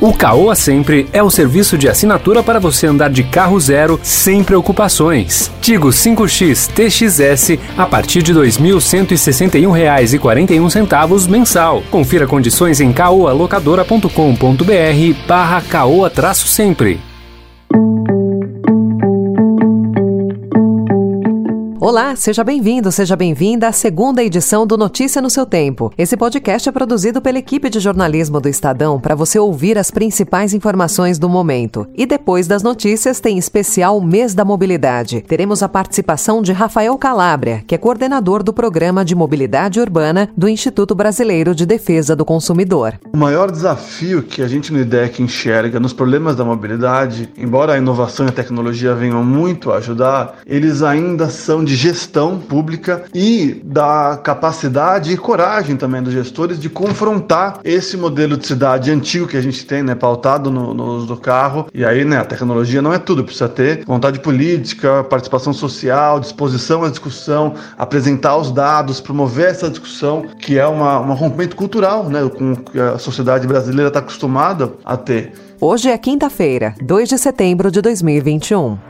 O Caoa Sempre é o serviço de assinatura para você andar de carro zero sem preocupações. Tigo 5X TXS a partir de R$ 2.161,41 mensal. Confira condições em caoalocadora.com.br barra caoa-sempre. Olá, seja bem-vindo, seja bem-vinda à segunda edição do Notícia no seu Tempo. Esse podcast é produzido pela equipe de jornalismo do Estadão para você ouvir as principais informações do momento. E depois das notícias tem especial Mês da Mobilidade. Teremos a participação de Rafael Calabria, que é coordenador do Programa de Mobilidade Urbana do Instituto Brasileiro de Defesa do Consumidor. O maior desafio que a gente no IDEC enxerga nos problemas da mobilidade, embora a inovação e a tecnologia venham muito a ajudar, eles ainda são de de gestão pública e da capacidade e coragem também dos gestores de confrontar esse modelo de cidade antigo que a gente tem, né, pautado no, no uso do carro. E aí, né, a tecnologia não é tudo, precisa ter vontade política, participação social, disposição à discussão, apresentar os dados, promover essa discussão, que é uma, um rompimento cultural, né, com que a sociedade brasileira está acostumada a ter. Hoje é quinta-feira, 2 de setembro de 2021.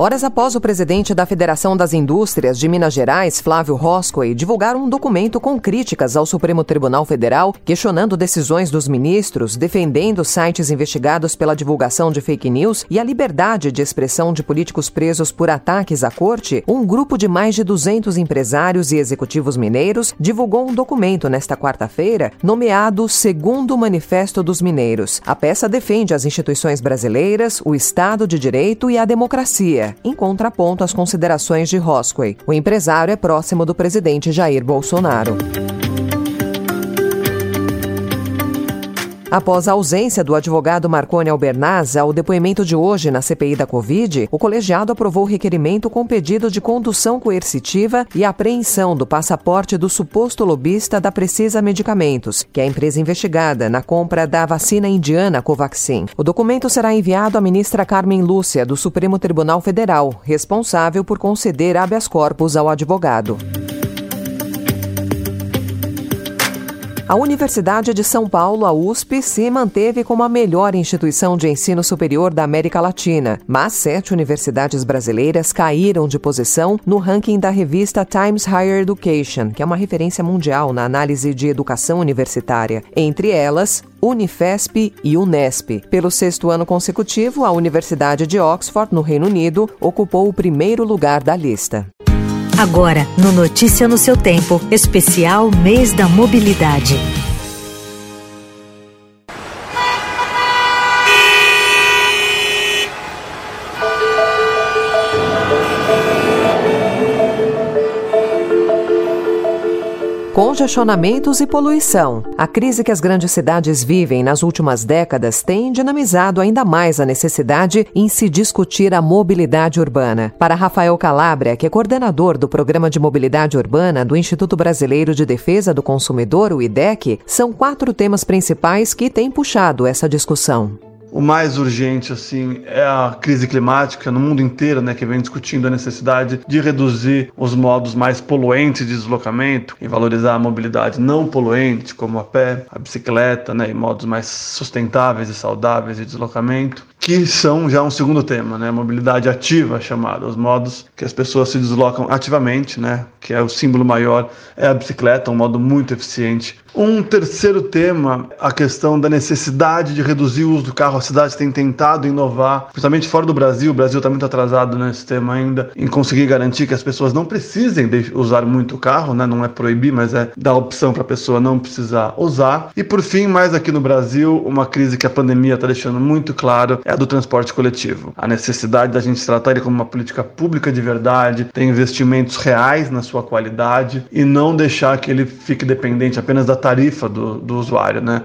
Horas após o presidente da Federação das Indústrias de Minas Gerais, Flávio Roscoe, divulgar um documento com críticas ao Supremo Tribunal Federal, questionando decisões dos ministros, defendendo sites investigados pela divulgação de fake news e a liberdade de expressão de políticos presos por ataques à corte, um grupo de mais de 200 empresários e executivos mineiros divulgou um documento nesta quarta-feira nomeado Segundo Manifesto dos Mineiros. A peça defende as instituições brasileiras, o Estado de Direito e a democracia em contraponto às considerações de Rosquay. O empresário é próximo do presidente Jair Bolsonaro. Após a ausência do advogado Marconi Albernaz ao depoimento de hoje na CPI da Covid, o colegiado aprovou o requerimento com pedido de condução coercitiva e apreensão do passaporte do suposto lobista da Precisa Medicamentos, que é a empresa investigada na compra da vacina indiana Covaxin. O documento será enviado à ministra Carmen Lúcia, do Supremo Tribunal Federal, responsável por conceder habeas corpus ao advogado. A Universidade de São Paulo, a USP, se manteve como a melhor instituição de ensino superior da América Latina, mas sete universidades brasileiras caíram de posição no ranking da revista Times Higher Education, que é uma referência mundial na análise de educação universitária. Entre elas, Unifesp e Unesp. Pelo sexto ano consecutivo, a Universidade de Oxford, no Reino Unido, ocupou o primeiro lugar da lista. Agora, no Notícia no seu tempo, especial Mês da Mobilidade. Congestionamentos e poluição. A crise que as grandes cidades vivem nas últimas décadas tem dinamizado ainda mais a necessidade em se discutir a mobilidade urbana. Para Rafael Calabria, que é coordenador do Programa de Mobilidade Urbana do Instituto Brasileiro de Defesa do Consumidor, o IDEC, são quatro temas principais que têm puxado essa discussão. O mais urgente, assim, é a crise climática no mundo inteiro, né, que vem discutindo a necessidade de reduzir os modos mais poluentes de deslocamento e valorizar a mobilidade não poluente, como a pé, a bicicleta, né, e modos mais sustentáveis e saudáveis de deslocamento que são já um segundo tema, né? Mobilidade ativa chamada, os modos que as pessoas se deslocam ativamente, né? Que é o símbolo maior é a bicicleta, um modo muito eficiente. Um terceiro tema, a questão da necessidade de reduzir o uso do carro. A cidade tem tentado inovar, principalmente fora do Brasil. O Brasil está muito atrasado nesse tema ainda, em conseguir garantir que as pessoas não precisem usar muito o carro, né? Não é proibir, mas é dar opção para a pessoa não precisar usar. E por fim, mais aqui no Brasil, uma crise que a pandemia está deixando muito claro é a do transporte coletivo. A necessidade da gente tratar ele como uma política pública de verdade, ter investimentos reais na sua qualidade e não deixar que ele fique dependente apenas da tarifa do, do usuário, né?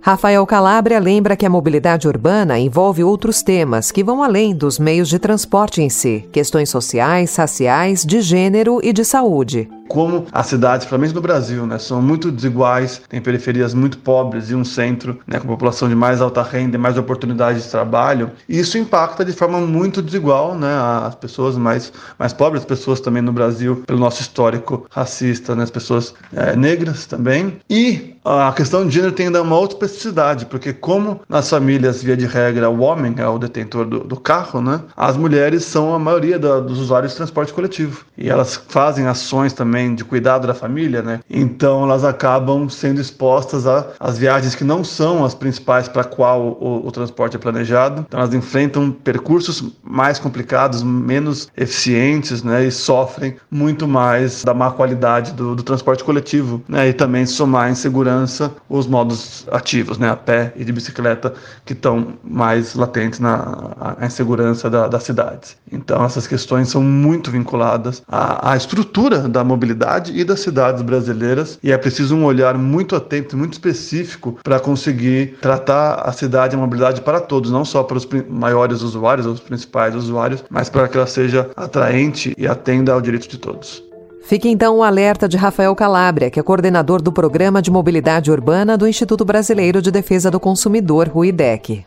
Rafael Calabria lembra que a mobilidade urbana envolve outros temas que vão além dos meios de transporte em si, questões sociais, raciais, de gênero e de saúde. Como as cidades, principalmente no Brasil, né, são muito desiguais, tem periferias muito pobres e um centro né, com população de mais alta renda e mais oportunidades de trabalho. E isso impacta de forma muito desigual né, as pessoas mais, mais pobres, as pessoas também no Brasil, pelo nosso histórico racista, né, as pessoas é, negras também. E a questão de gênero tem ainda uma outra especificidade, porque como nas famílias, via de regra, o homem é o detentor do, do carro, né, as mulheres são a maioria da, dos usuários de transporte coletivo. E elas fazem ações também de cuidado da família, né? Então elas acabam sendo expostas às viagens que não são as principais para qual o, o, transporte é planejado. Então elas enfrentam percursos mais complicados, menos eficientes, né? E sofrem muito mais da má qualidade do, do transporte coletivo, né? E também somar em segurança os modos ativos, né? A pé e de bicicleta que estão mais latentes na insegurança da, das cidades. Então essas questões são muito vinculadas à, à estrutura da mobilidade e das cidades brasileiras e é preciso um olhar muito atento, muito específico para conseguir tratar a cidade e a mobilidade para todos, não só para os maiores usuários, os principais usuários, mas para que ela seja atraente e atenda ao direito de todos. Fique então o alerta de Rafael Calabria, que é coordenador do Programa de Mobilidade Urbana do Instituto Brasileiro de Defesa do Consumidor, o IDEC.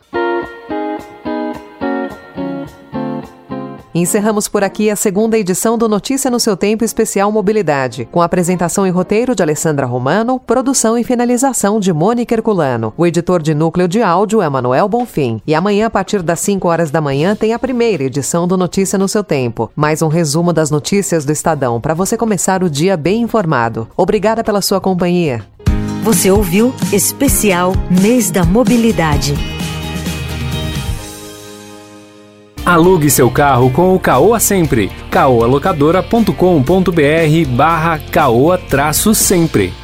Encerramos por aqui a segunda edição do Notícia no seu Tempo Especial Mobilidade, com apresentação e roteiro de Alessandra Romano, produção e finalização de Mônica Herculano. O editor de núcleo de áudio é Manuel Bonfim. E amanhã, a partir das 5 horas da manhã, tem a primeira edição do Notícia no seu Tempo. Mais um resumo das notícias do Estadão para você começar o dia bem informado. Obrigada pela sua companhia. Você ouviu Especial Mês da Mobilidade. Alugue seu carro com o Caoa Sempre. caoalocadora.com.br barra caoa-sempre.